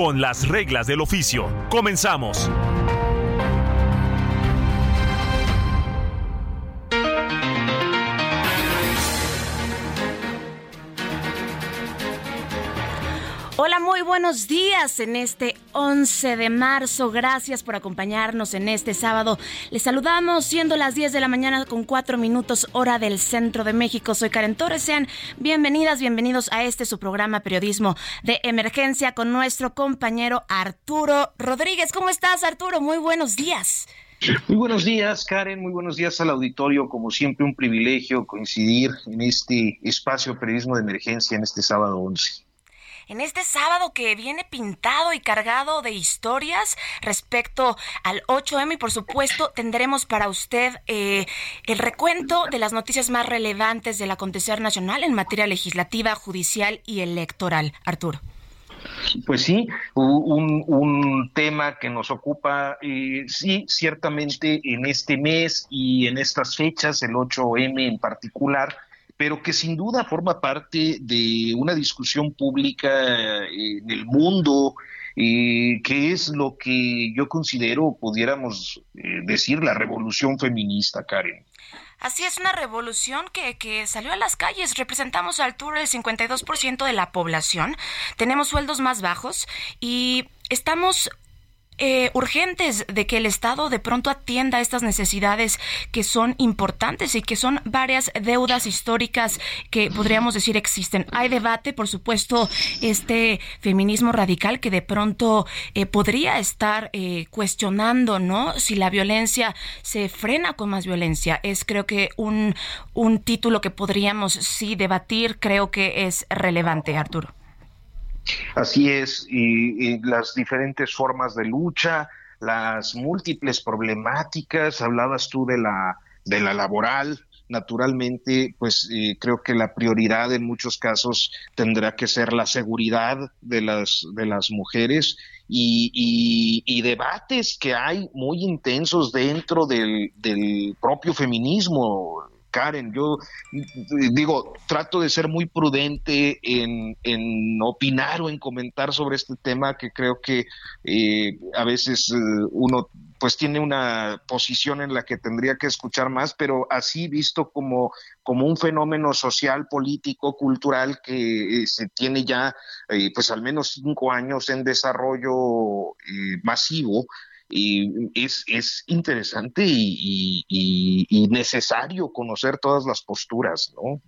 Con las reglas del oficio. Comenzamos. Hola, muy buenos días en este 11 de marzo. Gracias por acompañarnos en este sábado. Les saludamos siendo las 10 de la mañana con 4 minutos hora del centro de México. Soy Karen Torres. Sean bienvenidas, bienvenidos a este su programa Periodismo de Emergencia con nuestro compañero Arturo Rodríguez. ¿Cómo estás, Arturo? Muy buenos días. Muy buenos días, Karen. Muy buenos días al auditorio. Como siempre, un privilegio coincidir en este espacio Periodismo de Emergencia en este sábado 11 en este sábado que viene pintado y cargado de historias respecto al 8M y por supuesto tendremos para usted eh, el recuento de las noticias más relevantes del acontecer nacional en materia legislativa, judicial y electoral. Arturo. Pues sí, un, un tema que nos ocupa, eh, sí, ciertamente en este mes y en estas fechas, el 8M en particular, pero que sin duda forma parte de una discusión pública en el mundo, eh, que es lo que yo considero, pudiéramos eh, decir, la revolución feminista, Karen. Así es, una revolución que, que, salió a las calles. Representamos a altura del 52% de la población. Tenemos sueldos más bajos y estamos eh, urgentes de que el Estado de pronto atienda estas necesidades que son importantes y que son varias deudas históricas que podríamos decir existen. Hay debate, por supuesto, este feminismo radical que de pronto eh, podría estar eh, cuestionando, ¿no? Si la violencia se frena con más violencia. Es creo que un, un título que podríamos sí debatir, creo que es relevante, Arturo. Así es, y, las diferentes formas de lucha, las múltiples problemáticas, hablabas tú de la, de la laboral, naturalmente, pues eh, creo que la prioridad en muchos casos tendrá que ser la seguridad de las, de las mujeres y, y, debates que hay muy intensos dentro del, del propio feminismo. Karen, yo digo, trato de ser muy prudente en, opinar o en comentar sobre este tema que creo que eh, a veces eh, uno pues tiene una posición en la que tendría que escuchar más, pero así visto como, como un fenómeno social, político, cultural que eh, se tiene ya pues al menos cinco años en desarrollo masivo, y es, es interesante y, y, necesario conocer todas las posturas, ¿no?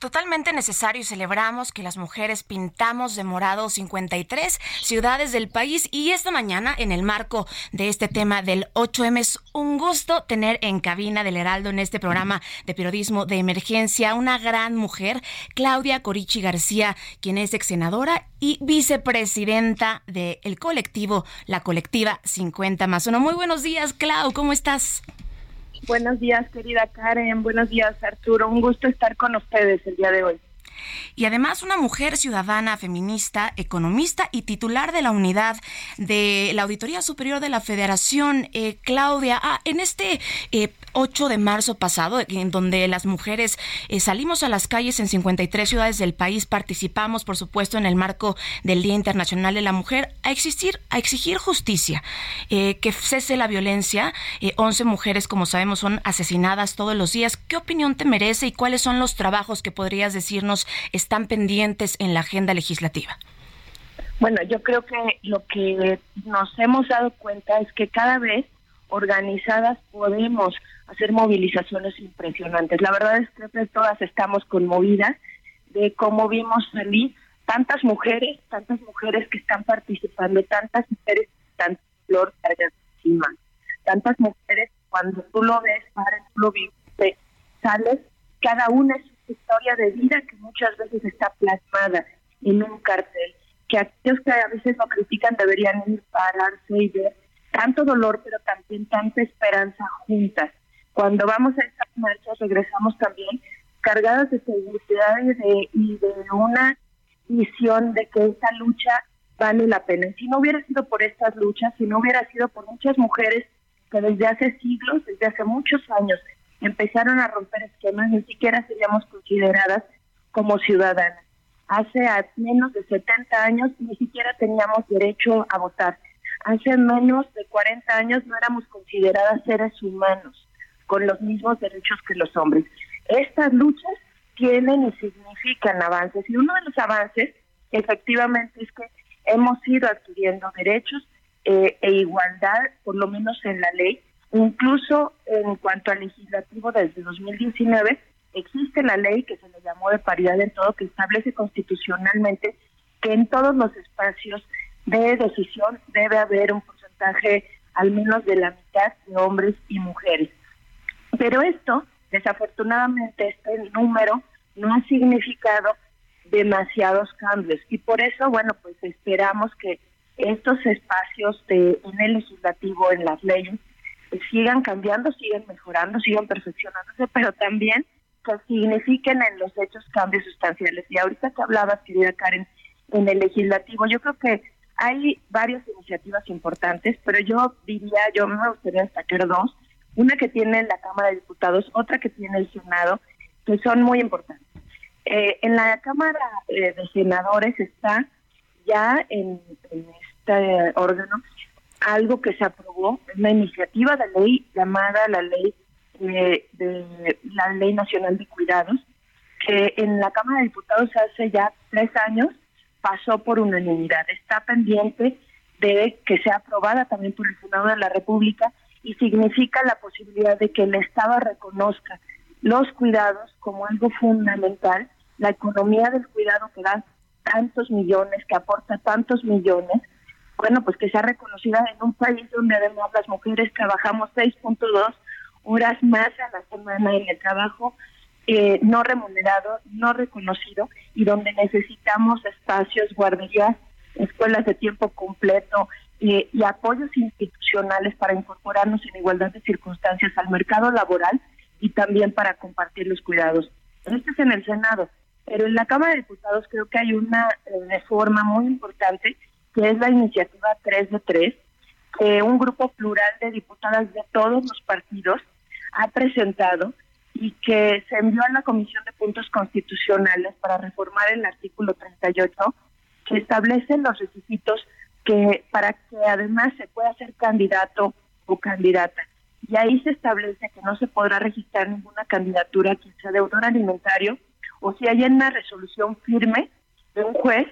Totalmente necesario y celebramos que las mujeres pintamos de morado 53 ciudades del país y esta mañana en el marco de este tema del 8M es un gusto tener en cabina del Heraldo en este programa de periodismo de emergencia una gran mujer, Claudia Corichi García, quien es ex senadora y vicepresidenta del colectivo, la colectiva 50 más uno. Muy buenos días, Clau, ¿cómo estás? Buenos días, querida Karen. Buenos días, Arturo. Un gusto estar con ustedes el día de hoy y además una mujer ciudadana, feminista, economista y titular de la unidad de la Auditoría Superior de la Federación, eh, Claudia. Ah, en este 8 eh, de marzo pasado, en donde las mujeres eh, salimos a las calles en 53 ciudades del país, participamos, por supuesto, en el marco del Día Internacional de la Mujer, a, existir, a exigir justicia, que cese la violencia. 11 mujeres, como sabemos, son asesinadas todos los días. ¿Qué opinión te merece y cuáles son los trabajos que podrías decirnos están pendientes en la agenda legislativa? Bueno, yo creo que lo que nos hemos dado cuenta es que cada vez organizadas podemos hacer movilizaciones impresionantes. La verdad es que todas estamos conmovidas de cómo vimos salir tantas mujeres, tantas mujeres que están participando, tantas mujeres que están flor encima, tantas mujeres cuando tú lo ves, tú lo vives, sales, cada una es historia de vida que muchas veces está plasmada en un cartel, que aquellos que a veces lo critican deberían ir pararse y ver tanto dolor, pero también tanta esperanza juntas. Cuando vamos a estas marchas regresamos también cargadas de seguridad y de, y de una visión de que esta lucha vale la pena. si no hubiera sido por estas luchas, si no hubiera sido por muchas mujeres que desde hace siglos, desde hace muchos años, empezaron a romper esquemas, ni siquiera seríamos consideradas como ciudadanas. Hace menos de 70 años ni siquiera teníamos derecho a votar. Hace menos de 40 años no éramos consideradas seres humanos con los mismos derechos que los hombres. Estas luchas tienen y significan avances y uno de los avances efectivamente es que hemos ido adquiriendo derechos eh, e igualdad, por lo menos en la ley, incluso en cuanto al legislativo desde 2019 existe la ley que se le llamó de paridad en todo, que establece constitucionalmente que en todos los espacios de decisión debe haber un porcentaje al menos de la mitad de hombres y mujeres. Pero esto, desafortunadamente, este número no ha significado demasiados cambios y por eso, bueno, pues esperamos que estos espacios de, en el legislativo, en las leyes, sigan cambiando, sigan mejorando, sigan perfeccionándose, pero también que signifiquen en los hechos cambios sustanciales. Y ahorita que hablabas, querida Karen, en el legislativo, yo creo que hay varias iniciativas importantes, pero yo diría, yo me gustaría destacar dos, una que tiene la Cámara de Diputados, otra que tiene el Senado, que son muy importantes. Eh, en la Cámara eh, de Senadores está ya en, este órgano algo que se aprobó, una iniciativa de ley llamada la ley de la Ley Nacional de Cuidados, que en la Cámara de Diputados hace ya tres años pasó por unanimidad. Está pendiente de que sea aprobada también por el Senado de la República y significa la posibilidad de que el Estado reconozca los cuidados como algo fundamental, la economía del cuidado que da tantos millones, que aporta tantos millones, bueno, pues que sea reconocida en un país donde además las mujeres trabajamos 6.2 horas más a la semana en el trabajo eh, no remunerado, no reconocido y donde necesitamos espacios, guarderías, escuelas de tiempo completo eh, y apoyos institucionales para incorporarnos en igualdad de circunstancias al mercado laboral y también para compartir los cuidados. Esto es en el Senado, pero en la Cámara de Diputados creo que hay una eh, reforma muy importante, que es la iniciativa 3 de 3, que un grupo plural de diputadas de todos los partidos ha presentado y que se envió a la Comisión de Puntos Constitucionales para reformar el artículo 38, que establece los requisitos que para que además se pueda ser candidato o candidata. Y ahí se establece que no se podrá registrar ninguna candidatura que sea deudor alimentario o si hay una resolución firme de un juez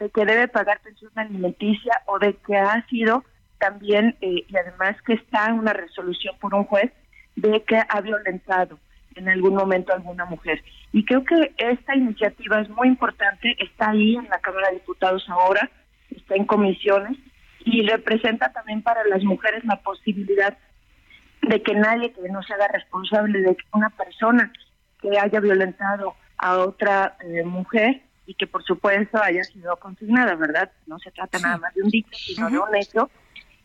de que debe pagar pensión alimenticia o de que ha sido también, eh, y además que está en una resolución por un juez, de que ha violentado en algún momento a alguna mujer. Y creo que esta iniciativa es muy importante, está ahí en la Cámara de Diputados ahora, está en comisiones y representa también para las mujeres la posibilidad de que nadie que no se haga responsable de que una persona que haya violentado a otra eh, mujer y que por supuesto haya sido consignada, ¿verdad? No se trata nada más de un dicho, sino de un hecho,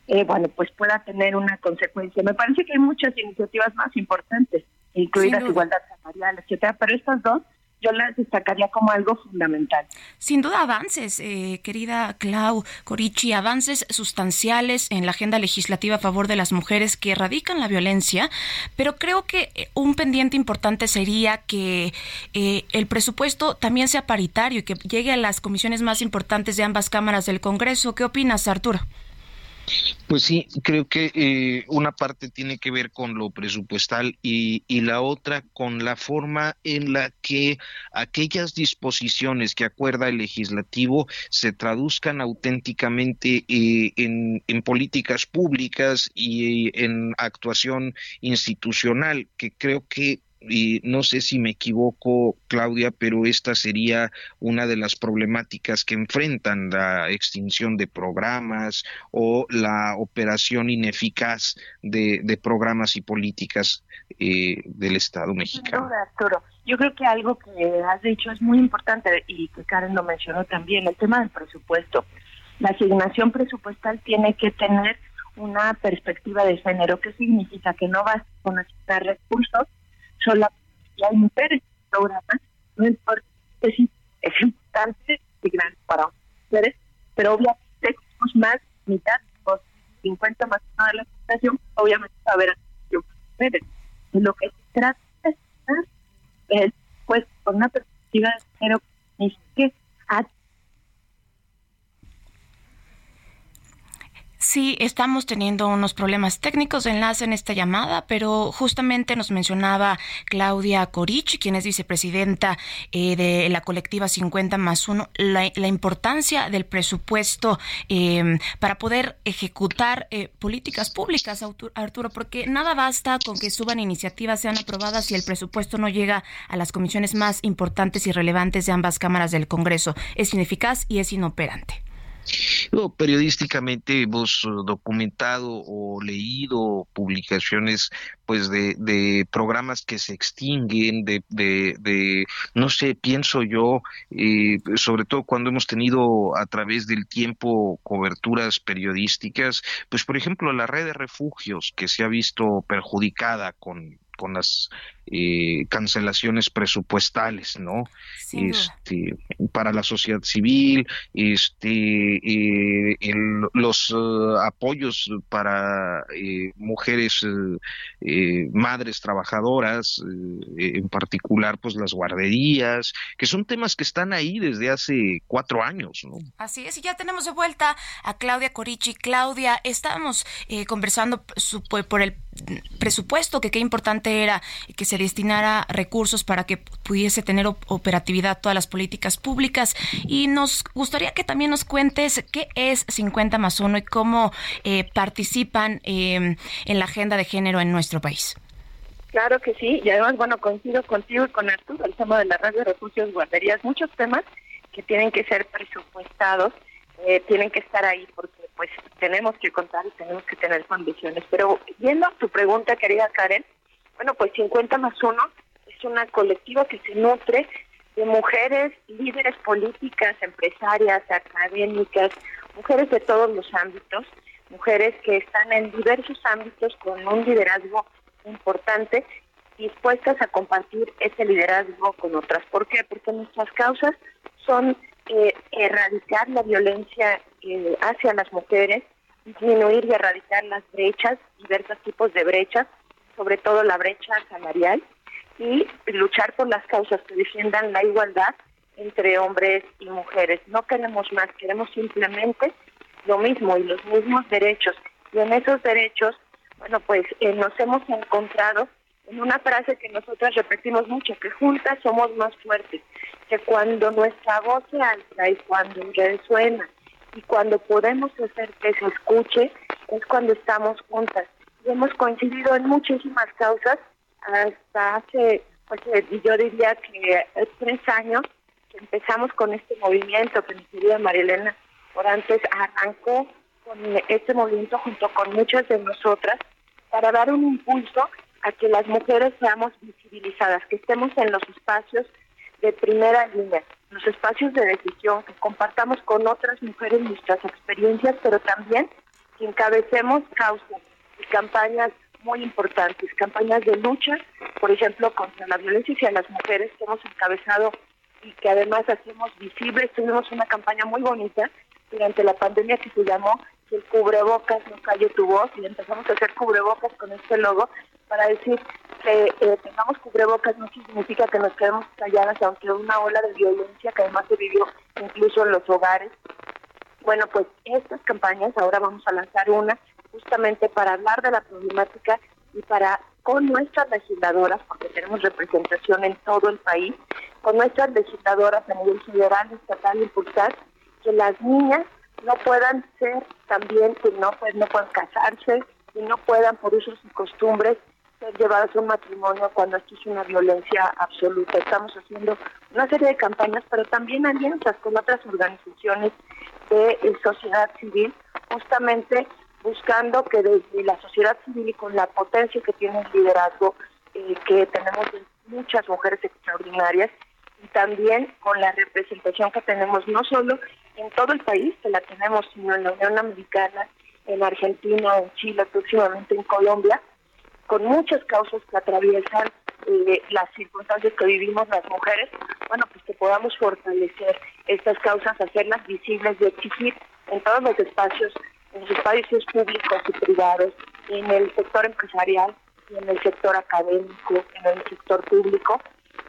eh, bueno, pues pueda tener una consecuencia. Me parece que hay muchas iniciativas más importantes, incluidas igualdad salarial, etcétera, pero estas dos yo las destacaría como algo fundamental. Sin duda avances, eh, querida Clau Corichi, avances sustanciales en la agenda legislativa a favor de las mujeres que erradican la violencia, pero creo que eh, un pendiente importante sería que eh, el presupuesto también sea paritario y que llegue a las comisiones más importantes de ambas cámaras del Congreso. ¿Qué opinas, Arturo? Pues sí, creo que eh, una parte tiene que ver con lo presupuestal y, la otra con la forma en la que aquellas disposiciones que acuerda el legislativo se traduzcan auténticamente eh, en, en, políticas públicas y en actuación institucional, que creo que y no sé si me equivoco, Claudia, pero esta sería una de las problemáticas que enfrentan la extinción de programas o la operación ineficaz de, de programas y políticas eh, del Estado mexicano. Arturo. Yo creo que algo que has dicho es muy importante y que Karen lo mencionó también, el tema del presupuesto. La asignación presupuestal tiene que tener una perspectiva de género. ¿Qué significa? Que no vas con asignar recursos solo hay mujeres en programas, no importa, es, es importante y grande para mujeres, pero obviamente más mitad, o 50 más de la situación, obviamente va a haber mujeres. Lo que se trata es, pues, con una perspectiva de género, es que a Sí, estamos teniendo unos problemas técnicos de enlace en esta llamada, pero justamente nos mencionaba Claudia Corich, quien es vicepresidenta eh, de la colectiva 50 más 1, la, importancia del presupuesto em, para poder ejecutar eh, políticas públicas, Arturo, porque nada basta con que suban iniciativas, sean aprobadas si el presupuesto no llega a las comisiones más importantes y relevantes de ambas cámaras del Congreso. Es ineficaz y es inoperante periodísticamente hemos eh, documentado o leído publicaciones pues de, programas que se extinguen, de, de, no sé, pienso yo, eh, sobre todo cuando hemos tenido a través del tiempo coberturas periodísticas, pues por ejemplo la red de refugios que se ha visto perjudicada con con las eh, cancelaciones presupuestales, ¿no? Este, para la sociedad civil, este, eh, los eh, apoyos para mujeres, madres trabajadoras, en particular, pues las guarderías, que son temas que están ahí desde hace cuatro años, ¿no? Así es, y ya tenemos de vuelta a Claudia Corichi. Claudia, estábamos conversando por el presupuesto, que qué importante era que se destinara recursos para que pudiese tener operatividad todas las políticas públicas. Y nos gustaría que también nos cuentes qué es 50 más 1 y cómo eh, participan eh, en la agenda de género en nuestro país. Claro que sí, y además, bueno, coincido contigo y con Arturo, el tema de la red de refugios, guarderías, muchos temas que tienen que ser presupuestados, eh, tienen que estar ahí porque pues tenemos que contar y tenemos que tener condiciones. Pero yendo a tu pregunta, querida Karen, bueno, pues 50 más 1 es una colectiva que se nutre de mujeres líderes políticas, empresarias, académicas, mujeres de todos los ámbitos, mujeres que están en diversos ámbitos con un liderazgo importante, dispuestas a compartir ese liderazgo con otras. ¿Por qué? Porque nuestras causas son eh, erradicar la violencia eh, hacia las mujeres, disminuir y erradicar las brechas, diversos tipos de brechas, sobre todo la brecha salarial, y luchar por las causas que defiendan la igualdad entre hombres y mujeres. No queremos más, queremos simplemente lo mismo y los mismos derechos. Y en esos derechos, bueno, pues eh, nos hemos encontrado en una frase que nosotras repetimos mucho, que juntas somos más fuertes, que cuando nuestra voz se alza y cuando resuena y cuando podemos hacer que se escuche, es cuando estamos juntas. Hemos coincidido en muchísimas causas, hasta hace, pues eh, yo diría que eh, tres años que empezamos con este movimiento, que mi querida Marilena antes arrancó con este movimiento junto con muchas de nosotras para dar un impulso a que las mujeres seamos visibilizadas, que estemos en los espacios de primera línea, los espacios de decisión, que compartamos con otras mujeres nuestras experiencias, pero también que encabecemos causas campañas muy importantes, campañas de lucha, por ejemplo, contra la violencia hacia las mujeres que hemos encabezado y que además hacemos visibles. Tuvimos una campaña muy bonita durante la pandemia que se llamó el cubrebocas no calle tu voz y empezamos a hacer cubrebocas con este logo para decir que eh, tengamos cubrebocas no significa que nos quedemos calladas aunque una ola de violencia que además se vivió incluso en los hogares. Bueno, pues estas campañas, ahora vamos a lanzar una justamente para hablar de la problemática y para con nuestras legisladoras, porque tenemos representación en todo el país, con nuestras legisladoras a nivel federal, estatal, impulsar que las niñas no puedan ser también, que no, pues, no puedan casarse, que no puedan por usos y costumbres ser llevadas a un matrimonio cuando esto es una violencia absoluta. Estamos haciendo una serie de campañas, pero también alianzas con otras organizaciones de eh, sociedad civil, justamente buscando que desde la sociedad civil y con la potencia que tiene el liderazgo, eh, que tenemos muchas mujeres extraordinarias, y también con la representación que tenemos no solo en todo el país, que la tenemos, sino en la Unión Americana, en Argentina, en Chile, próximamente en Colombia, con muchas causas que atraviesan eh, las circunstancias que vivimos las mujeres, bueno, pues que podamos fortalecer estas causas, hacerlas visibles y exigir en todos los espacios, en los espacios públicos y privados, en el sector empresarial en el sector académico, en el sector público,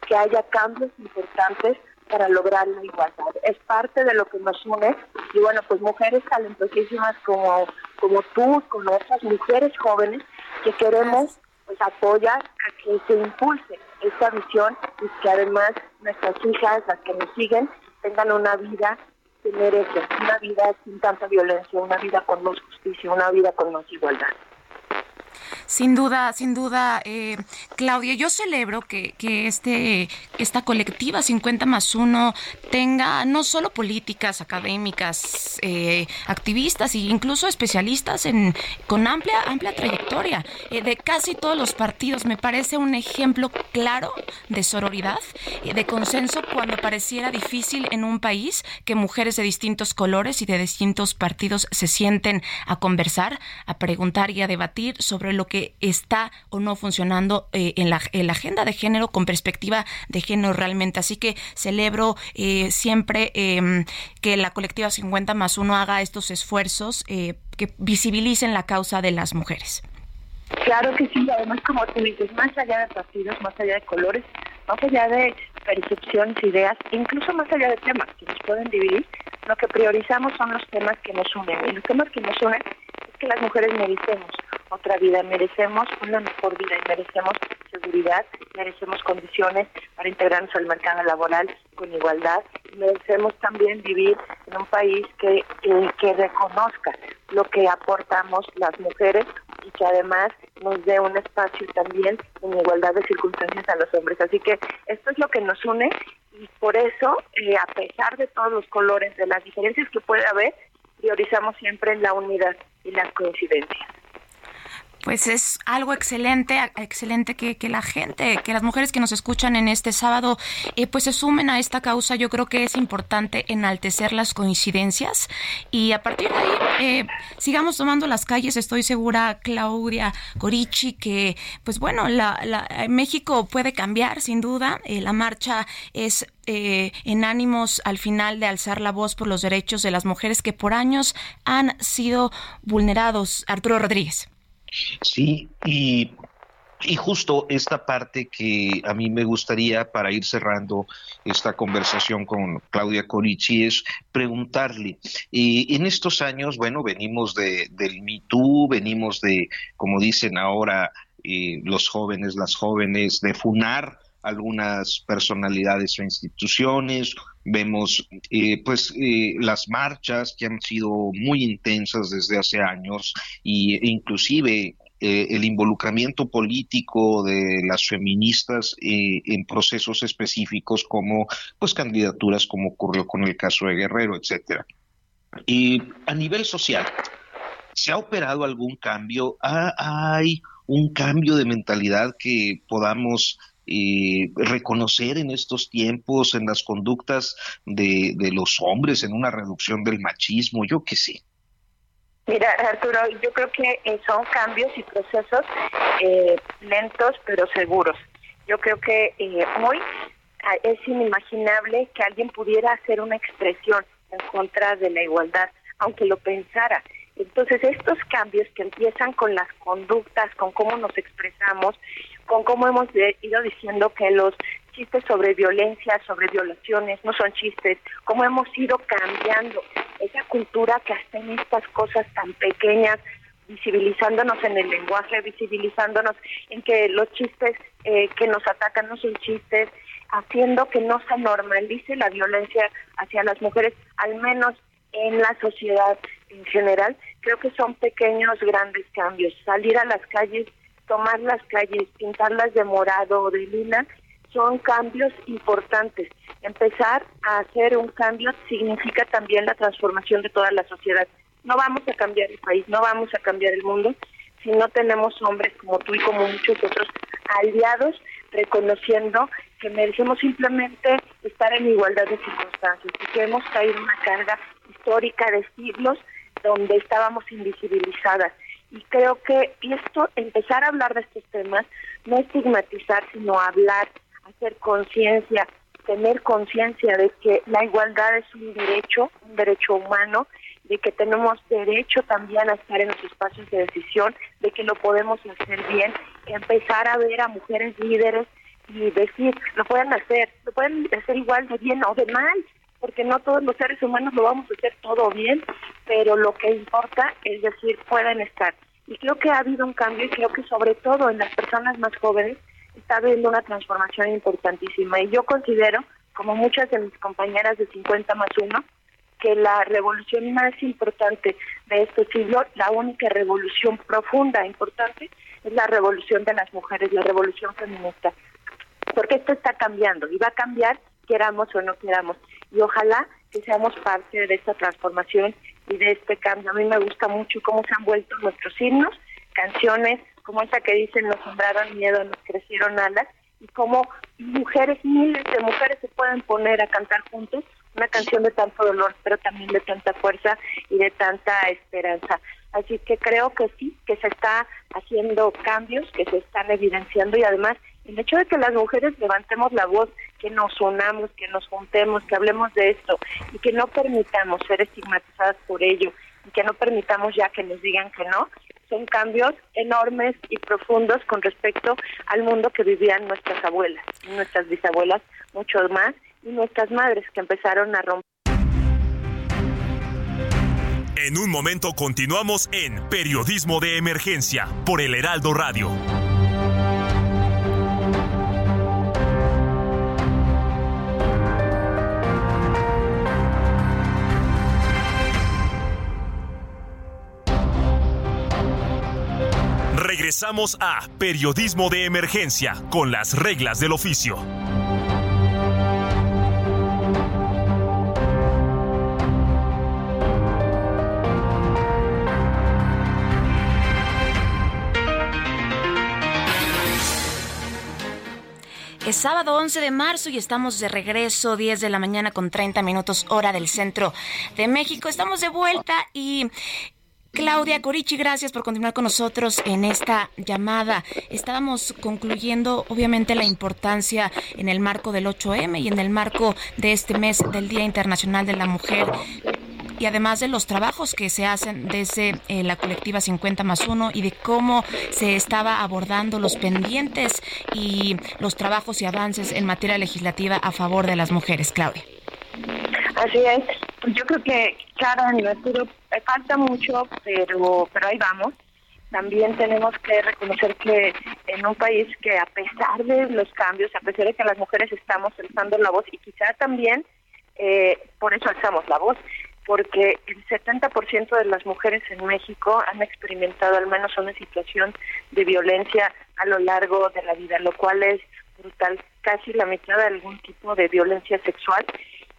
que haya cambios importantes para lograr la igualdad. Es parte de lo que nos une y bueno, pues mujeres talentosísimas como, como tú, como otras mujeres jóvenes que queremos pues apoyar a que se impulse esta visión y que además nuestras hijas, las que nos siguen, tengan una vida que merece, una vida sin tanta violencia, una vida con más justicia, una vida con más igualdad. Sin duda, sin duda, eh, Claudia, yo celebro que, que, este, esta colectiva 50 más 1 tenga no solo políticas académicas, eh, activistas e incluso especialistas en, con amplia, amplia trayectoria eh, de casi todos los partidos. Me parece un ejemplo claro de sororidad, de consenso cuando pareciera difícil en un país que mujeres de distintos colores y de distintos partidos se sienten a conversar, a preguntar y a debatir sobre lo que está o no funcionando eh, en, la, agenda de género con perspectiva de género realmente. Así que celebro eh, siempre em, que la colectiva 50 más uno haga estos esfuerzos eh, que visibilicen la causa de las mujeres. Claro que sí, además como tú dices, más allá de partidos, más allá de colores, más allá de percepciones, ideas, incluso más allá de temas que nos pueden dividir, lo que priorizamos son los temas que nos unen. Y los temas que nos unen es que las mujeres merecemos otra vida, merecemos una mejor vida y merecemos seguridad, merecemos condiciones para integrarnos al mercado laboral con igualdad, merecemos también vivir en un país que, que reconozca lo que aportamos las mujeres y que además nos dé un espacio también en igualdad de circunstancias a los hombres. Así que esto es lo que nos une y por eso, eh, a pesar de todos los colores, de las diferencias que puede haber, priorizamos siempre la unidad y las coincidencias pues es algo excelente, excelente que, que, la gente, que las mujeres que nos escuchan en este sábado, eh, pues se sumen a esta causa. Yo creo que es importante enaltecer las coincidencias y a partir de ahí eh, sigamos tomando las calles. Estoy segura, Claudia Corichi, que pues bueno, la, México puede cambiar sin duda. Eh, la marcha es en ánimos al final de alzar la voz por los derechos de las mujeres que por años han sido vulnerados. Arturo Rodríguez. Sí, y, justo esta parte que a mí me gustaría para ir cerrando esta conversación con Claudia Corici es preguntarle, y en estos años, bueno, venimos de, del Me Too, venimos de, como dicen ahora eh, los jóvenes, las jóvenes, de funar algunas personalidades o instituciones, vemos eh, pues eh, las marchas que han sido muy intensas desde hace años y, e inclusive eh, el involucramiento político de las feministas en procesos específicos como pues candidaturas como ocurrió con el caso de Guerrero, etcétera. Y a nivel social, ¿se ha operado algún cambio? ¿Hay un cambio de mentalidad que podamos eh, reconocer en estos tiempos, en las conductas de, los hombres, en una reducción del machismo, yo qué sé. Mira, Arturo, yo creo que eh, son cambios y procesos eh, lentos pero seguros. Yo creo que hoy ah, es inimaginable que alguien pudiera hacer una expresión en contra de la igualdad, aunque lo pensara. Entonces, estos cambios que empiezan con las conductas, con cómo nos expresamos, con cómo hemos ido diciendo que los chistes sobre violencia, sobre violaciones, no son chistes, cómo hemos ido cambiando esa cultura que hasta en estas cosas tan pequeñas, visibilizándonos en el lenguaje, visibilizándonos en que los chistes eh, que nos atacan no son chistes, haciendo que no se normalice la violencia hacia las mujeres, al menos en la sociedad en general, creo que son pequeños, grandes cambios. Salir a las calles tomar las calles, pintarlas de morado o de lila, son cambios importantes. Empezar a hacer un cambio significa también la transformación de toda la sociedad. No vamos a cambiar el país, no vamos a cambiar el mundo si no tenemos hombres como tú y como muchos otros aliados reconociendo que merecemos simplemente estar en igualdad de circunstancias y que hemos caído en una carga histórica de siglos donde estábamos invisibilizadas. Y creo que esto, empezar a hablar de estos temas, no estigmatizar, sino hablar, hacer conciencia, tener conciencia de que la igualdad es un derecho, un derecho humano, de que tenemos derecho también a estar en los espacios de decisión, de que lo podemos hacer bien, empezar a ver a mujeres líderes y decir, lo pueden hacer, lo pueden hacer igual de bien o de mal, porque no todos los seres humanos lo vamos a hacer todo bien, pero lo que importa es decir, pueden estar. Y creo que ha habido un cambio y creo que sobre todo en las personas más jóvenes está habiendo una transformación importantísima. Y yo considero, como muchas de mis compañeras de 50 más 1, que la revolución más importante de este siglo, la única revolución profunda e importante, es la revolución de las mujeres, la revolución feminista. Porque esto está cambiando y va a cambiar queramos o no queramos. Y ojalá que seamos parte de esta transformación y de este cambio. A mí me gusta mucho cómo se han vuelto nuestros himnos, canciones como esa que dicen nos sembraron miedo, nos crecieron alas, y cómo mujeres, miles de mujeres se pueden poner a cantar juntos una canción de tanto dolor, pero también de tanta fuerza y de tanta esperanza. Así que creo que sí, que se está haciendo cambios, que se están evidenciando y además el hecho de que las mujeres levantemos la voz, que nos unamos, que nos juntemos, que hablemos de esto y que no permitamos ser estigmatizadas por ello y que no permitamos ya que nos digan que no, son cambios enormes y profundos con respecto al mundo que vivían nuestras abuelas, nuestras bisabuelas, mucho más, y nuestras madres que empezaron a romper. En un momento continuamos en Periodismo de Emergencia por el Heraldo Radio. Regresamos a Periodismo de Emergencia con las reglas del oficio. Es sábado 11 de marzo y estamos de regreso, 10 de la mañana con 30 minutos hora del centro de México. Estamos de vuelta y Claudia Corichi, gracias por continuar con nosotros en esta llamada. Estábamos concluyendo, obviamente, la importancia en el marco del 8M y en el marco de este mes del Día Internacional de la Mujer y además de los trabajos que se hacen desde eh, la colectiva 50 más 1 y de cómo se estaba abordando los pendientes y los trabajos y avances en materia legislativa a favor de las mujeres. Claudia. Así es. Yo creo que, claro, en Arturo falta mucho, pero, pero ahí vamos. También tenemos que reconocer que en un país que a pesar de los cambios, a pesar de que las mujeres estamos alzando la voz y quizá también eh, por eso alzamos la voz, porque el 70% de las mujeres en México han experimentado al menos una situación de violencia a lo largo de la vida, lo cual es brutal, casi la mitad de algún tipo de violencia sexual.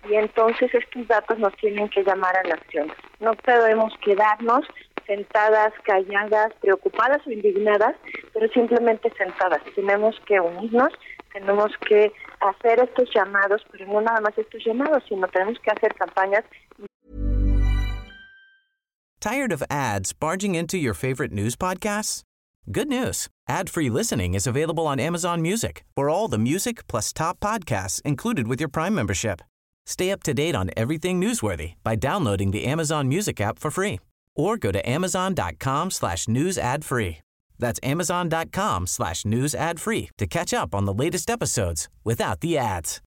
Y entonces estos datos nos tienen que llamar a la acción. No podemos quedarnos sentadas, calladas, preocupadas o indignadas, pero simplemente sentadas. Tenemos que unirnos, tenemos que hacer estos llamados, pero no nada más estos llamados, sino tenemos que hacer campañas Tired of ads barging into your favorite news podcasts? Good news. Ad-free listening is available on Amazon Music for all the music plus top podcasts included with your Prime membership. Stay up to date on everything newsworthy by downloading the Amazon Music app for free or go to amazon.com slash news ad free. That's amazon.com slash news ad free to catch up on the latest episodes without the ads.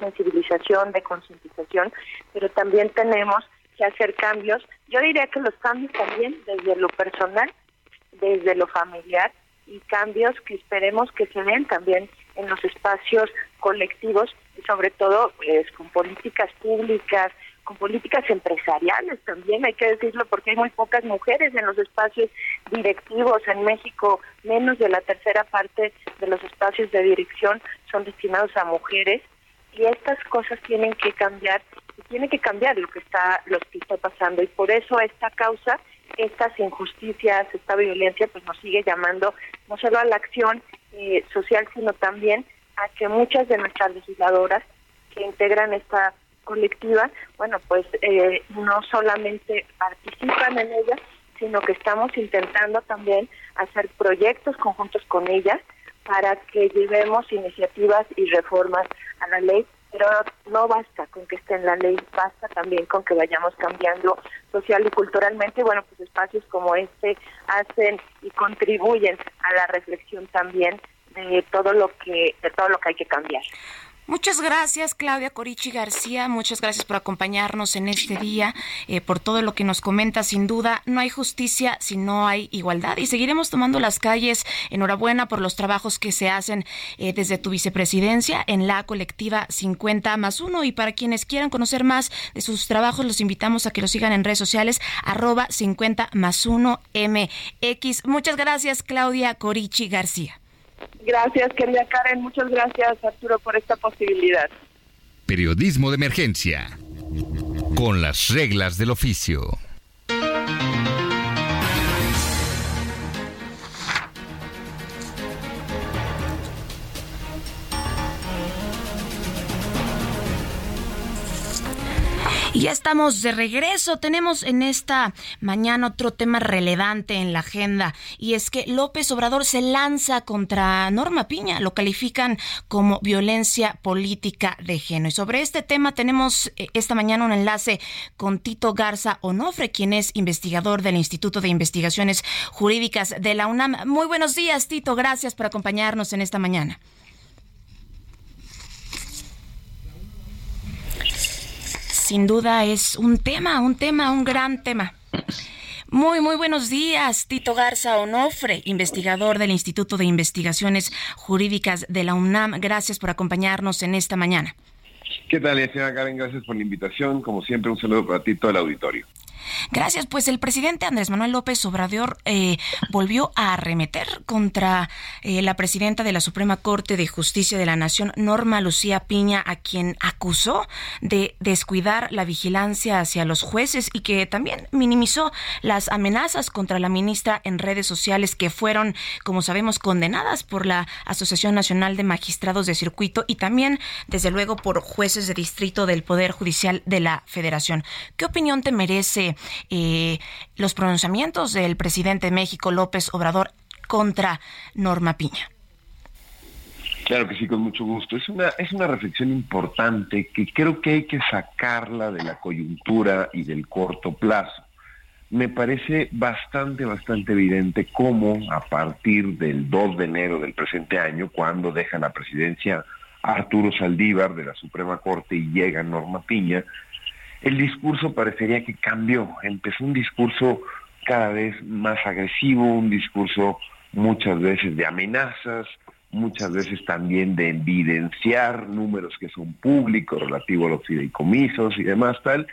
Sensibilización, de concientización, pero también tenemos que hacer cambios. Yo diría que los cambios también desde lo personal, desde lo familiar y cambios que esperemos que se den también en los espacios colectivos y sobre todo pues, con políticas públicas, con políticas empresariales también, hay que decirlo, porque hay muy pocas mujeres en los espacios directivos. En México, menos de la tercera parte de los espacios de dirección son destinados a mujeres y estas cosas tienen que cambiar y tiene que cambiar lo que está lo que está pasando. Y por eso esta causa estas injusticias esta violencia pues nos sigue llamando no solo a la acción eh, social sino también a que muchas de nuestras legisladoras que integran esta colectiva bueno pues eh, no solamente participan en ella sino que estamos intentando también hacer proyectos conjuntos con ellas para que llevemos iniciativas y reformas a la ley, pero no basta con que esté en la ley, basta también con que vayamos cambiando social y culturalmente. Bueno, pues espacios como este hacen y contribuyen a la reflexión también de todo lo que de todo lo que hay que cambiar. Muchas gracias, Claudia Corichi García. Muchas gracias por acompañarnos en este día, eh, por todo lo que nos comenta. Sin duda, no hay justicia si no hay igualdad y seguiremos tomando las calles. Enhorabuena por los trabajos que se hacen eh, desde tu vicepresidencia en la colectiva 50 más 1. Y para quienes quieran conocer más de sus trabajos, los invitamos a que los sigan en redes sociales, arroba 50 más 1 MX. Muchas gracias, Claudia Corichi García. Gracias, querida Karen. Muchas gracias, Arturo, por esta posibilidad. Periodismo de emergencia. Con las reglas del oficio. Y ya estamos de regreso. Tenemos en esta mañana otro tema relevante en la agenda y es que López Obrador se lanza contra Norma Piña. Lo califican como violencia política de género. Y sobre este tema tenemos eh, esta mañana un enlace con Tito Garza Onofre, quien es investigador del Instituto de Investigaciones Jurídicas de la UNAM. Muy buenos días, Tito. Gracias por acompañarnos en esta mañana. Sin duda es un tema, un tema, un gran tema. Muy, muy buenos días, Tito Garza Onofre, investigador del Instituto de Investigaciones Jurídicas de la UNAM. Gracias por acompañarnos en esta mañana. ¿Qué tal, señora Karen? Gracias por la invitación. Como siempre, un saludo para ti todo el auditorio. Gracias. Pues el presidente Andrés Manuel López Obrador eh, volvió a arremeter contra eh, la presidenta de la Suprema Corte de Justicia de la Nación, Norma Lucía Piña, a quien acusó de descuidar la vigilancia hacia los jueces y que también minimizó las amenazas contra la ministra en redes sociales que fueron, como sabemos, condenadas por la Asociación Nacional de Magistrados de Circuito y también, desde luego, por jueces de distrito del Poder Judicial de la Federación. ¿Qué opinión te merece eh, los pronunciamientos del presidente de México, López Obrador, contra Norma Piña. Claro que sí, con mucho gusto. Es una, es una reflexión importante que creo que hay que sacarla de la coyuntura y del corto plazo. Me parece bastante, bastante evidente cómo a partir del 2 de enero del presente año, cuando deja la presidencia Arturo Saldívar de la Suprema Corte y llega Norma Piña, el discurso parecería que cambió. Empezó un discurso cada vez más agresivo, un discurso muchas veces de amenazas, muchas veces también de evidenciar números que son públicos relativos a los fideicomisos y demás tal.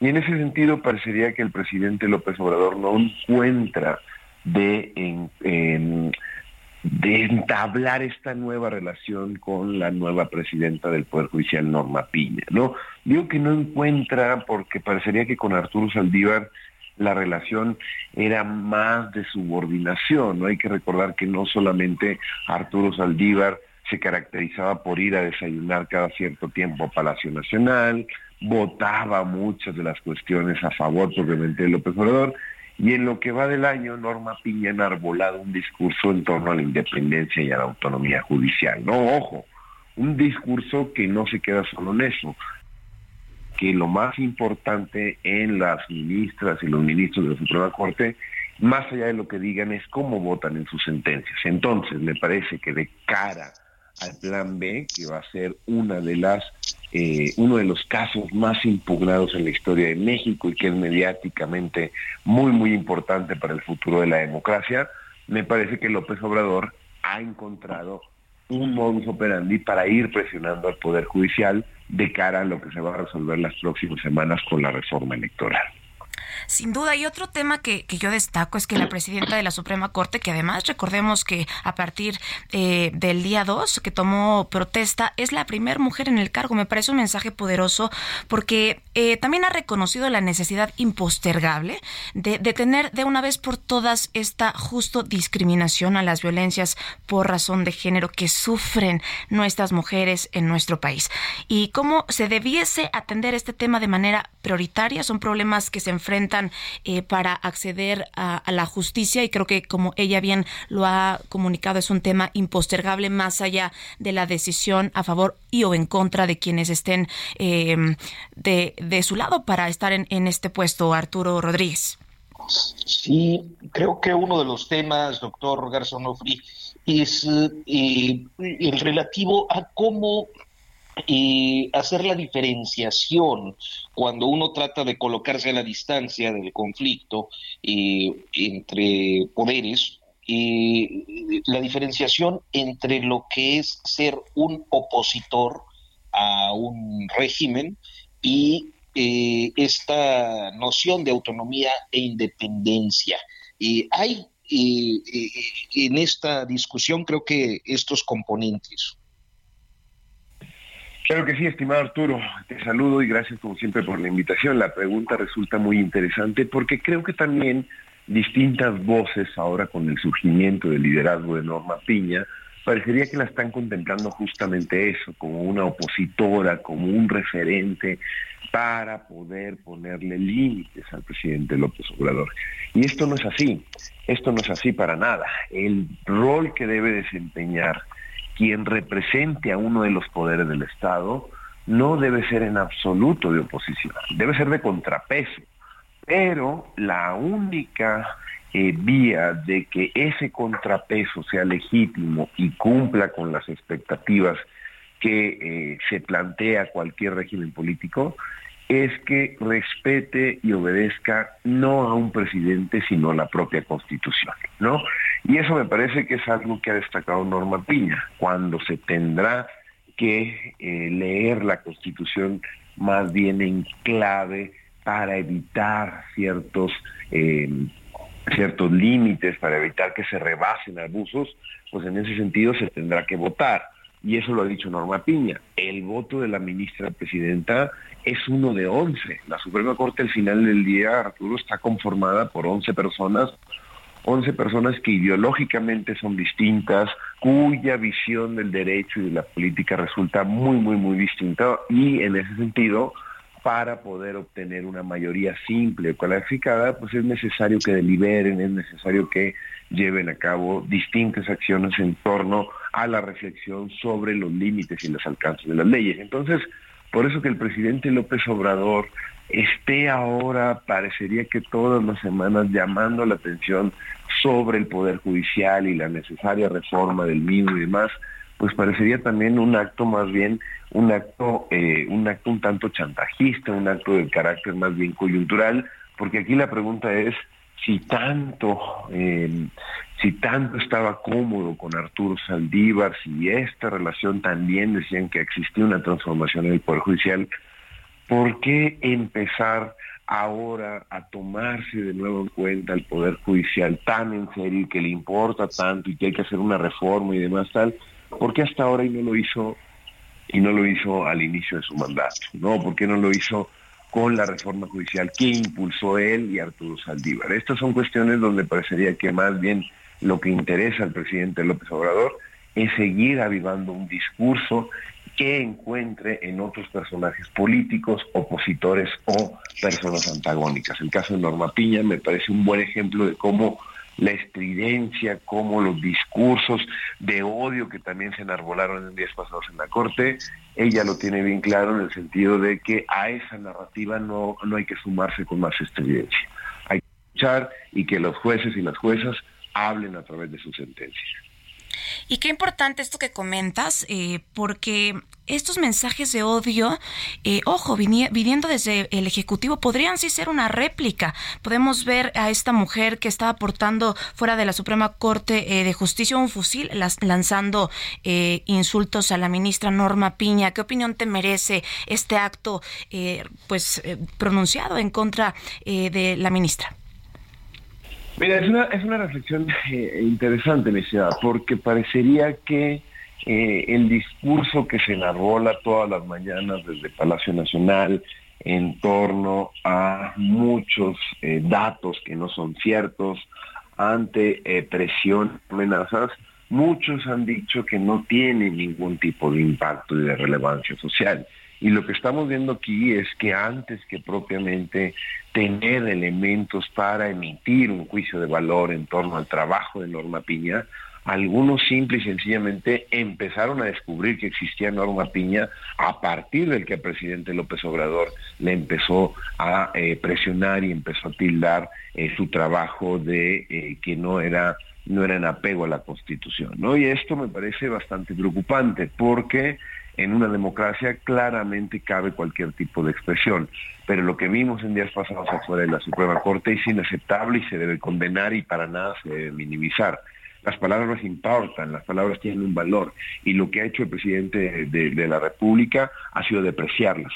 Y en ese sentido parecería que el presidente López Obrador no encuentra de en, de entablar esta nueva relación con la nueva presidenta del Poder Judicial, Norma Piña, ¿no? Digo que no encuentra porque parecería que con Arturo Saldívar la relación era más de subordinación, ¿no? Hay que recordar que no solamente Arturo Saldívar se caracterizaba por ir a desayunar cada cierto tiempo a Palacio Nacional, votaba muchas de las cuestiones a favor propiamente de López Obrador, y en lo que va del año, Norma Piña ha enarbolado un discurso en torno a la independencia y a la autonomía judicial. No, ojo, un discurso que no se queda solo en eso, que lo más importante en las ministras y los ministros de la Suprema Corte, más allá de lo que digan, es cómo votan en sus sentencias. Entonces, me parece que de cara al plan B, que va a ser una de las eh, uno de los casos más impugnados en la historia de México y que es mediáticamente muy, muy importante para el futuro de la democracia, me parece que López Obrador ha encontrado un modus operandi para ir presionando al Poder Judicial de cara a lo que se va a resolver las próximas semanas con la reforma electoral. Sin duda, y otro tema que, yo destaco es que la presidenta de la Suprema Corte, que además recordemos que a partir eh, del día 2 que tomó protesta, es la primera mujer en el cargo. Me parece un mensaje poderoso porque eh, también ha reconocido la necesidad impostergable de detener de una vez por todas esta justo discriminación a las violencias por razón de género que sufren nuestras mujeres en nuestro país. Y cómo se debiese atender este tema de manera prioritaria. Son problemas que se enfrentan eh, para acceder a, la justicia y creo que como ella bien lo ha comunicado es un tema impostergable más allá de la decisión a favor y o en contra de quienes estén em, de, de, su lado para estar en, en este puesto, Arturo Rodríguez. Sí, creo que uno de los temas, doctor Garzonofri, es eh, el relativo a cómo y hacer la diferenciación cuando uno trata de colocarse a la distancia del conflicto eh, entre poderes, y la diferenciación entre lo que es ser un opositor a un régimen y eh, esta noción de autonomía e independencia. Hay eh, en esta discusión creo que estos componentes. Claro que sí, estimado Arturo. Te saludo y gracias como siempre por la invitación. La pregunta resulta muy interesante porque creo que también distintas voces ahora con el surgimiento del liderazgo de Norma Piña, parecería que la están contemplando justamente eso, como una opositora, como un referente para poder ponerle límites al presidente López Obrador. Y esto no es así, esto no es así para nada. El rol que debe desempeñar quien represente a uno de los poderes del Estado no debe ser en absoluto de oposición, debe ser de contrapeso. Pero la única eh, vía de que ese contrapeso sea legítimo y cumpla con las expectativas que eh, se plantea cualquier régimen político es que respete y obedezca no a un presidente, sino a la propia constitución, ¿no? Y eso me parece que es algo que ha destacado Norma Piña, cuando se tendrá que eh, leer la constitución más bien en clave para evitar ciertos, em, ciertos límites, para evitar que se rebasen abusos, pues en ese sentido se tendrá que votar y eso lo ha dicho Norma Piña, el voto de la ministra presidenta es uno de once. La Suprema Corte al final del día, Arturo, está conformada por once personas, once personas que ideológicamente son distintas, cuya visión del derecho y de la política resulta muy, muy, muy distinta y en ese sentido, para poder obtener una mayoría simple o calificada, pues es necesario que deliberen, es necesario que lleven a cabo distintas acciones en torno a la reflexión sobre los límites y los alcances de las leyes. Entonces, por eso que el presidente López Obrador esté ahora, parecería que todas las semanas llamando la atención sobre el Poder Judicial y la necesaria reforma del mismo y demás, pues parecería también un acto más bien, un acto, eh, un acto un tanto chantajista, un acto de carácter más bien coyuntural, porque aquí la pregunta es, si tanto, eh, si tanto estaba cómodo con Arturo Saldívar, si esta relación también decían que existía una transformación en el Poder Judicial, ¿por qué empezar ahora a tomarse de nuevo en cuenta el Poder Judicial tan en serio y que le importa tanto y que hay que hacer una reforma y demás tal? ¿Por qué hasta ahora y no lo hizo y no lo hizo al inicio de su mandato? ¿No? ¿Por qué no lo hizo con la reforma judicial que impulsó él y Arturo Saldívar. Estas son cuestiones donde parecería que más bien lo que interesa al presidente López Obrador es seguir avivando un discurso que encuentre en otros personajes políticos, opositores o personas antagónicas. El caso de Norma Piña me parece un buen ejemplo de cómo la estridencia, como los discursos de odio que también se enarbolaron en días pasados en la Corte, ella lo tiene bien claro en el sentido de que a esa narrativa no, no hay que sumarse con más estridencia. Hay que escuchar y que los jueces y las juezas hablen a través de sus sentencias. Y qué importante esto que comentas, eh, porque estos mensajes de odio, eh, ojo, viniendo desde el Ejecutivo, podrían sí ser una réplica. Podemos ver a esta mujer que estaba portando fuera de la Suprema Corte eh, de Justicia un fusil, lanzando insultos a la ministra Norma Piña. ¿Qué opinión te merece este acto, pues, pronunciado en contra de la ministra? Mira, es una, es una reflexión eh, interesante, mi porque parecería que eh, el discurso que se enarbola todas las mañanas desde Palacio Nacional en torno a muchos eh, datos que no son ciertos, ante presión, amenazas, muchos han dicho que no tiene ningún tipo de impacto y de relevancia social. Y lo que estamos viendo aquí es que antes que propiamente tener elementos para emitir un juicio de valor en torno al trabajo de Norma Piña, algunos simple y sencillamente empezaron a descubrir que existía Norma Piña a partir del que el presidente López Obrador le empezó a eh, presionar y empezó a tildar eh, su trabajo de eh, que no era no era en apego a la Constitución, ¿no? Y esto me parece bastante preocupante porque en una democracia claramente cabe cualquier tipo de expresión, pero lo que vimos en días pasados afuera de la Suprema Corte es inaceptable y se debe condenar y para nada se debe minimizar. Las palabras importan, las palabras tienen un valor y lo que ha hecho el presidente de, la República ha sido depreciarlas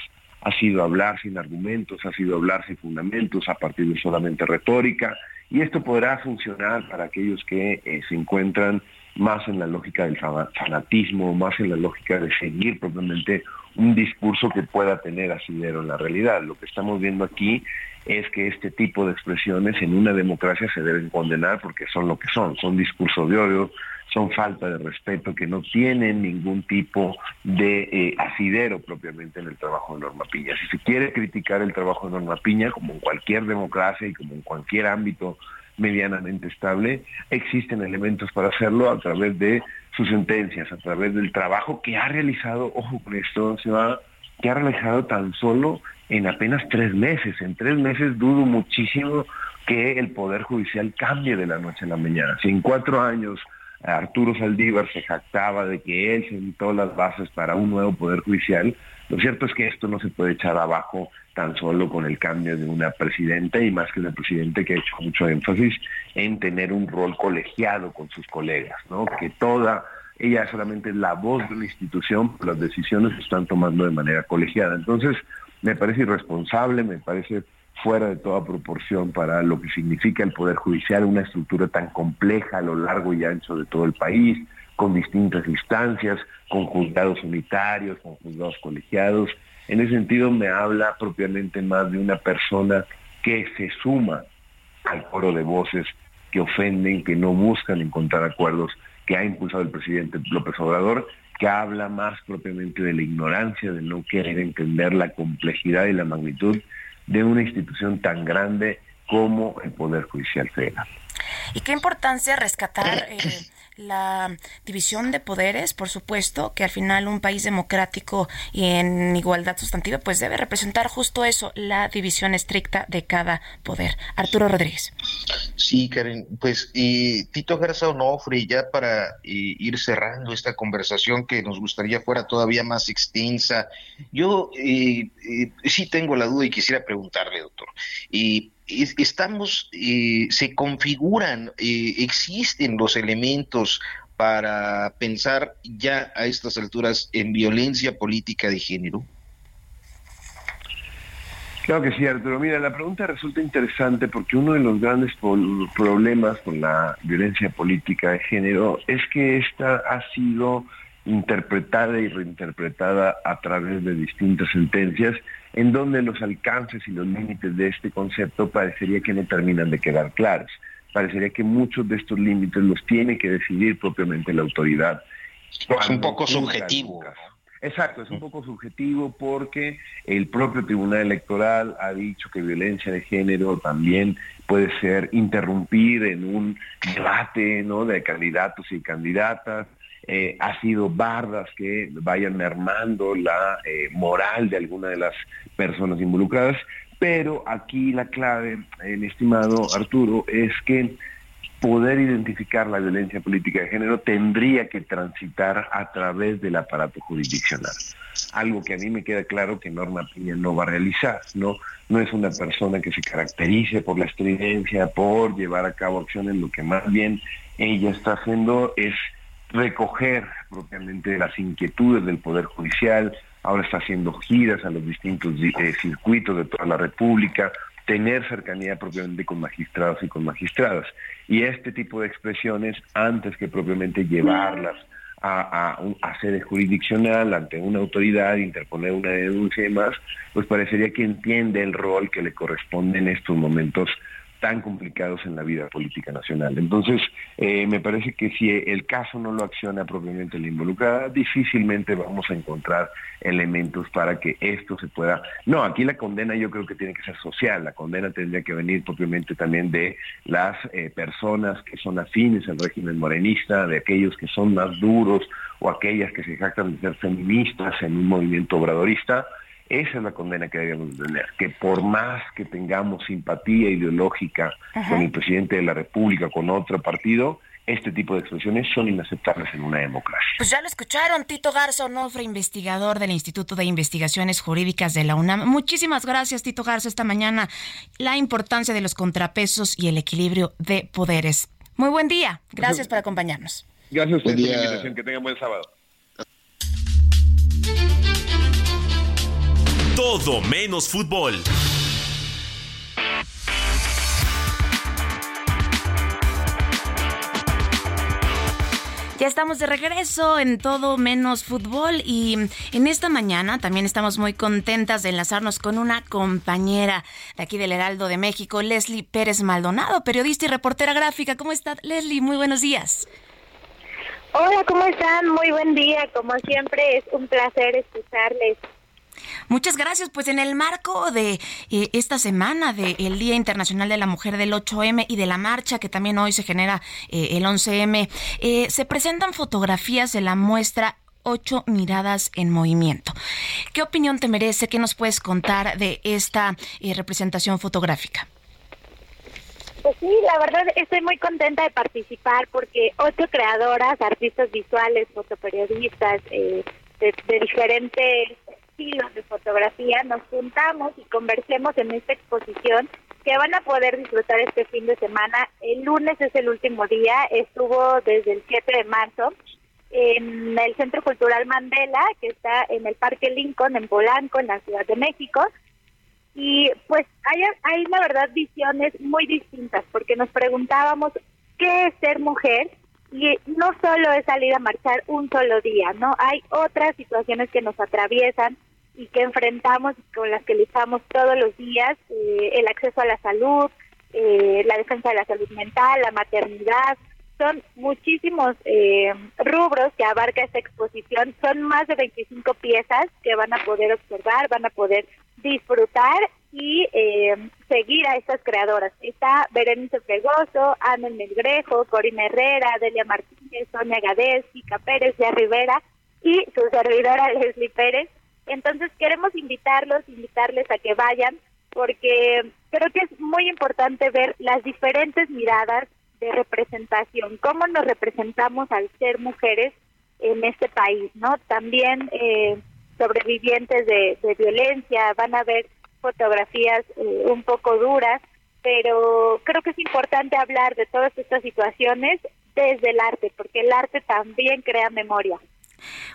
ha sido hablar sin argumentos, ha sido hablar sin fundamentos, a partir de solamente retórica, y esto podrá funcionar para aquellos que eh, se encuentran más en la lógica del fanatismo, más en la lógica de seguir propiamente un discurso que pueda tener asidero en la realidad. Lo que estamos viendo aquí es que este tipo de expresiones en una democracia se deben condenar porque son lo que son, son discursos de odio, son falta de respeto que no tienen ningún tipo de eh, asidero propiamente en el trabajo de Norma Piña. Si se quiere criticar el trabajo de Norma Piña, como en cualquier democracia y como en cualquier ámbito medianamente estable, existen elementos para hacerlo a través de sus sentencias, a través del trabajo que ha realizado, ojo con esto, se va, que ha realizado tan solo en apenas tres meses. En tres meses dudo muchísimo que el Poder Judicial cambie de la noche a la mañana. Si en cuatro años Arturo Saldívar se jactaba de que él sentó las bases para un nuevo Poder Judicial, lo cierto es que esto no se puede echar abajo tan solo con el cambio de una presidenta y más que una presidente que ha hecho mucho énfasis en tener un rol colegiado con sus colegas, ¿no? Que toda ella solamente es la voz de la institución, las decisiones se están tomando de manera colegiada. Entonces, me parece irresponsable, me parece fuera de toda proporción para lo que significa el Poder Judicial, una estructura tan compleja a lo largo y ancho de todo el país, con distintas instancias, con juzgados unitarios, con juzgados colegiados. En ese sentido me habla propiamente más de una persona que se suma al coro de voces que ofenden, que no buscan encontrar acuerdos que ha impulsado el presidente López Obrador, que habla más propiamente de la ignorancia, de no querer entender la complejidad y la magnitud de una institución tan grande como el Poder Judicial Federal. ¿Y qué importancia rescatar eh, la división de poderes, por supuesto, que al final un país democrático y en igualdad sustantiva, pues debe representar justo eso, la división estricta de cada poder. Arturo Rodríguez. Sí, Karen, pues y Tito Garza Onofre, ya para ir cerrando esta conversación que nos gustaría fuera todavía más extensa, yo sí tengo la duda y quisiera preguntarle, doctor, y estamos, se configuran, existen los elementos para pensar ya a estas alturas en violencia política de género? Claro que sí, Arturo. Mira, la pregunta resulta interesante porque uno de los grandes problemas con la violencia política de género es que esta ha sido interpretada y reinterpretada a través de distintas sentencias en donde los alcances y los límites de este concepto parecería que no terminan de quedar claros. Parecería que muchos de estos límites los tiene que decidir propiamente la autoridad. Es un poco subjetivo. Exacto, es un poco subjetivo porque el propio Tribunal Electoral ha dicho que violencia de género también puede ser interrumpir en un debate ¿no? de candidatos y candidatas, eh, ha sido bardas que vayan mermando la eh, moral de alguna de las personas involucradas, pero aquí la clave, el estimado Arturo, es que poder identificar la violencia política de género tendría que transitar a través del aparato jurisdiccional. Algo que a mí me queda claro que Norma Piña no va a realizar, ¿no? No es una persona que se caracterice por la estridencia, por llevar a cabo acciones, lo que más bien ella está haciendo es recoger propiamente las inquietudes del Poder Judicial, ahora está haciendo giras a los distintos eh, circuitos de toda la República, tener cercanía propiamente con magistrados y con magistradas. Y este tipo de expresiones, antes que propiamente llevarlas a, a, sede jurisdiccional ante una autoridad, interponer una denuncia y demás, pues parecería que entiende el rol que le corresponde en estos momentos tan complicados en la vida política nacional. Entonces, eh, me parece que si el caso no lo acciona propiamente la involucrada, difícilmente vamos a encontrar elementos para que esto se pueda... No, aquí la condena yo creo que tiene que ser social, la condena tendría que venir propiamente también de las eh, personas que son afines al régimen morenista, de aquellos que son más duros o aquellas que se jactan de ser feministas en un movimiento obradorista, esa es la condena que debemos tener, que por más que tengamos simpatía ideológica con el presidente de la República, con otro partido, este tipo de expresiones son inaceptables en una democracia. Pues ya lo escucharon, Tito Garza Onofre, investigador del Instituto de Investigaciones Jurídicas de la UNAM. Muchísimas gracias, Tito Garza, esta mañana. La importancia de los contrapesos y el equilibrio de poderes. Muy buen día. Gracias por acompañarnos. Gracias a por la invitación. Que tengan buen sábado. Todo menos fútbol. Ya estamos de regreso en todo menos fútbol y en esta mañana también estamos muy contentas de enlazarnos con una compañera de aquí del Heraldo de México, Leslie Pérez Maldonado, periodista y reportera gráfica. ¿Cómo está Leslie? Muy buenos días. Hola, ¿cómo están? Muy buen día. Como siempre es un placer escucharles. Muchas gracias. Pues en el marco de eh, esta semana del Día Internacional de la Mujer del 8M y de la marcha que también hoy se genera eh, el 11M, eh, se presentan fotografías de la muestra Ocho miradas en movimiento. ¿Qué opinión te merece? ¿Qué nos puedes contar de esta representación fotográfica? Pues sí, la verdad estoy muy contenta de participar porque ocho creadoras, artistas visuales, fotoperiodistas de, de diferentes estilos de fotografía, nos juntamos y conversemos en esta exposición que van a poder disfrutar este fin de semana. El lunes es el último día, estuvo desde el 7 de marzo en el Centro Cultural Mandela, que está en el Parque Lincoln, en Polanco, en la Ciudad de México. Y pues hay, hay la verdad visiones muy distintas, porque nos preguntábamos qué es ser mujer y no solo es salir a marchar un solo día, ¿no? Hay otras situaciones que nos atraviesan y que enfrentamos con las que luchamos todos los días, eh, el acceso a la salud, eh, la defensa de la salud mental, la maternidad, son muchísimos eh, rubros que abarca esta exposición, son más de 25 piezas que van a poder observar, van a poder disfrutar y eh, seguir a estas creadoras. Está Berenice Fregoso, Ana Melgrejo, Corina Herrera, Delia Martínez, Sonia Gadez, Kika Pérez, ya Rivera y su servidora Leslie Pérez. Entonces queremos invitarlos, invitarles a que vayan porque creo que es muy importante ver las diferentes miradas de representación, cómo nos representamos al ser mujeres en este país, ¿no? También eh, sobrevivientes de, de violencia, van a ver fotografías eh, un poco duras, pero creo que es importante hablar de todas estas situaciones desde el arte, porque el arte también crea memoria.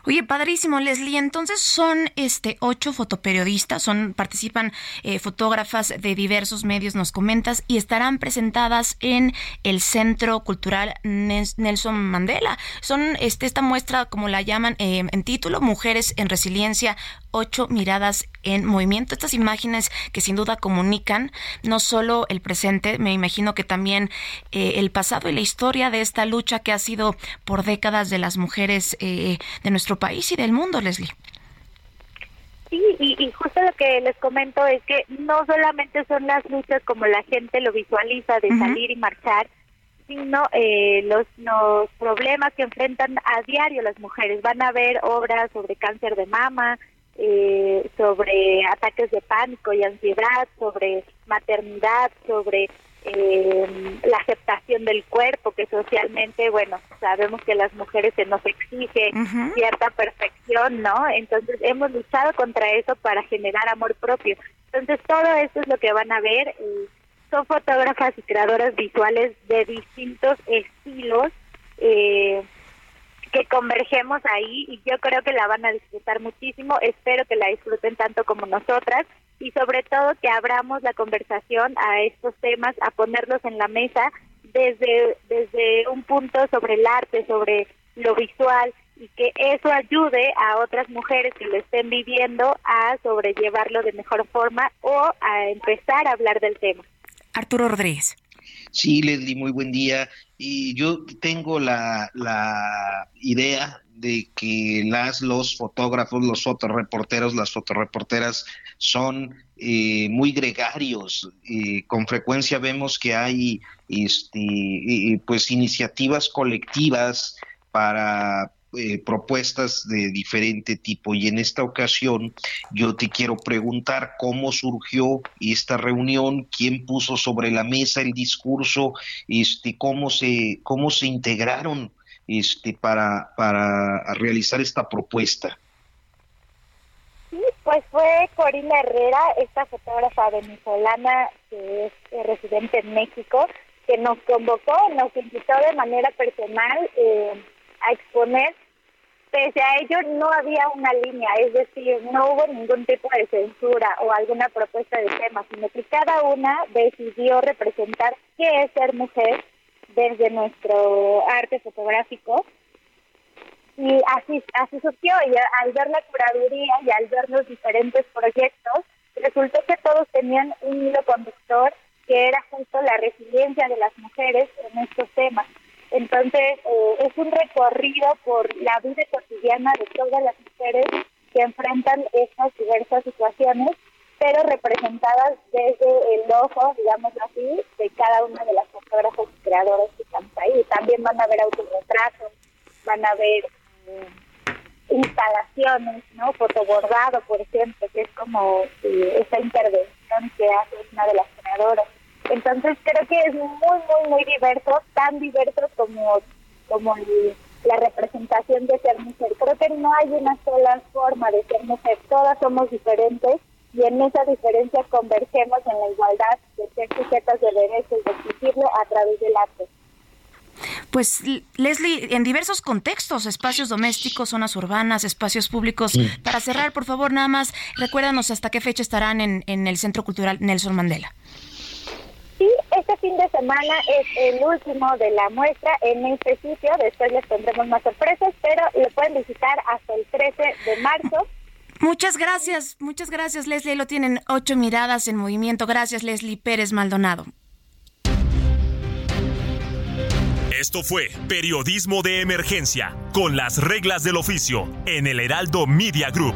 Oye, padrísimo, Leslie. Entonces son este ocho fotoperiodistas, son participan eh, fotógrafas de diversos medios, nos comentas, y estarán presentadas en el Centro Cultural Nelson Mandela. Son este esta muestra, como la llaman eh, en título, Mujeres en Resiliencia, ocho miradas en movimiento. Estas imágenes que sin duda comunican no solo el presente, me imagino que también eh, el pasado y la historia de esta lucha que ha sido por décadas de las mujeres eh, de nuestro país y del mundo, Leslie. Sí, y, justo lo que les comento es que no solamente son las luchas como la gente lo visualiza de salir y marchar, sino eh, los, los problemas que enfrentan a diario las mujeres. Van a ver obras sobre cáncer de mama, eh, sobre ataques de pánico y ansiedad, sobre maternidad, sobre eh, la aceptación del cuerpo, que socialmente, bueno, sabemos que las mujeres se nos exige cierta perfección, ¿no? Entonces hemos luchado contra eso para generar amor propio. Entonces todo esto es lo que van a ver. Eh, son fotógrafas y creadoras visuales de distintos estilos. Eh, que convergemos ahí y yo creo que la van a disfrutar muchísimo, espero que la disfruten tanto como nosotras y sobre todo que abramos la conversación a estos temas, a ponerlos en la mesa desde, desde un punto sobre el arte, sobre lo visual y que eso ayude a otras mujeres que lo estén viviendo a sobrellevarlo de mejor forma o a empezar a hablar del tema. Arturo Rodríguez. Sí, Leslie, muy buen día. Y yo tengo la, la idea de que las, los fotógrafos, los fotoreporteros, las fotoreporteras son eh, muy gregarios. Eh, con frecuencia vemos que hay este, pues iniciativas colectivas para eh, propuestas de diferente tipo y en esta ocasión yo te quiero preguntar cómo surgió esta reunión, quién puso sobre la mesa el discurso, este, cómo se, cómo se integraron este, para, para realizar esta propuesta. Sí, pues fue Corina Herrera, esta fotógrafa venezolana que es eh, residente en México, que nos convocó, nos invitó de manera personal. Eh, a exponer, pese a ello no había una línea, es decir, no hubo ningún tipo de censura o alguna propuesta de tema, sino que cada una decidió representar qué es ser mujer desde nuestro arte fotográfico. Y así, así surgió, y al ver la curaduría y al ver los diferentes proyectos, resultó que todos tenían un hilo conductor que era justo la resiliencia de las mujeres en estos temas. Entonces, eh, es un recorrido por la vida cotidiana de todas las mujeres que enfrentan estas diversas situaciones, pero representadas desde el ojo, digamos así, de cada una de las fotógrafas y creadores que están ahí. También van a ver autorretratos, van a ver eh, instalaciones, ¿no? Fotobordado, por ejemplo, que es como eh, esa intervención que hace una de las creadoras entonces creo que es muy, muy, muy diverso, tan diverso como, como la representación de ser mujer. Creo que no hay una sola forma de ser mujer, todas somos diferentes y en esa diferencia convergemos en la igualdad de ser sujetas de derechos, de exigirlo a través del arte. Pues Leslie, en diversos contextos, espacios domésticos, zonas urbanas, espacios públicos. Para cerrar, por favor, nada más recuérdanos hasta qué fecha estarán en, en el Centro Cultural Nelson Mandela. Este fin de semana es el último de la muestra en este sitio. Después les tendremos más sorpresas, pero lo pueden visitar hasta el 13 de marzo. Muchas gracias, muchas gracias Leslie. Lo tienen ocho miradas en movimiento. Gracias Leslie Pérez Maldonado. Esto fue Periodismo de Emergencia, con las reglas del oficio, en el Heraldo Media Group.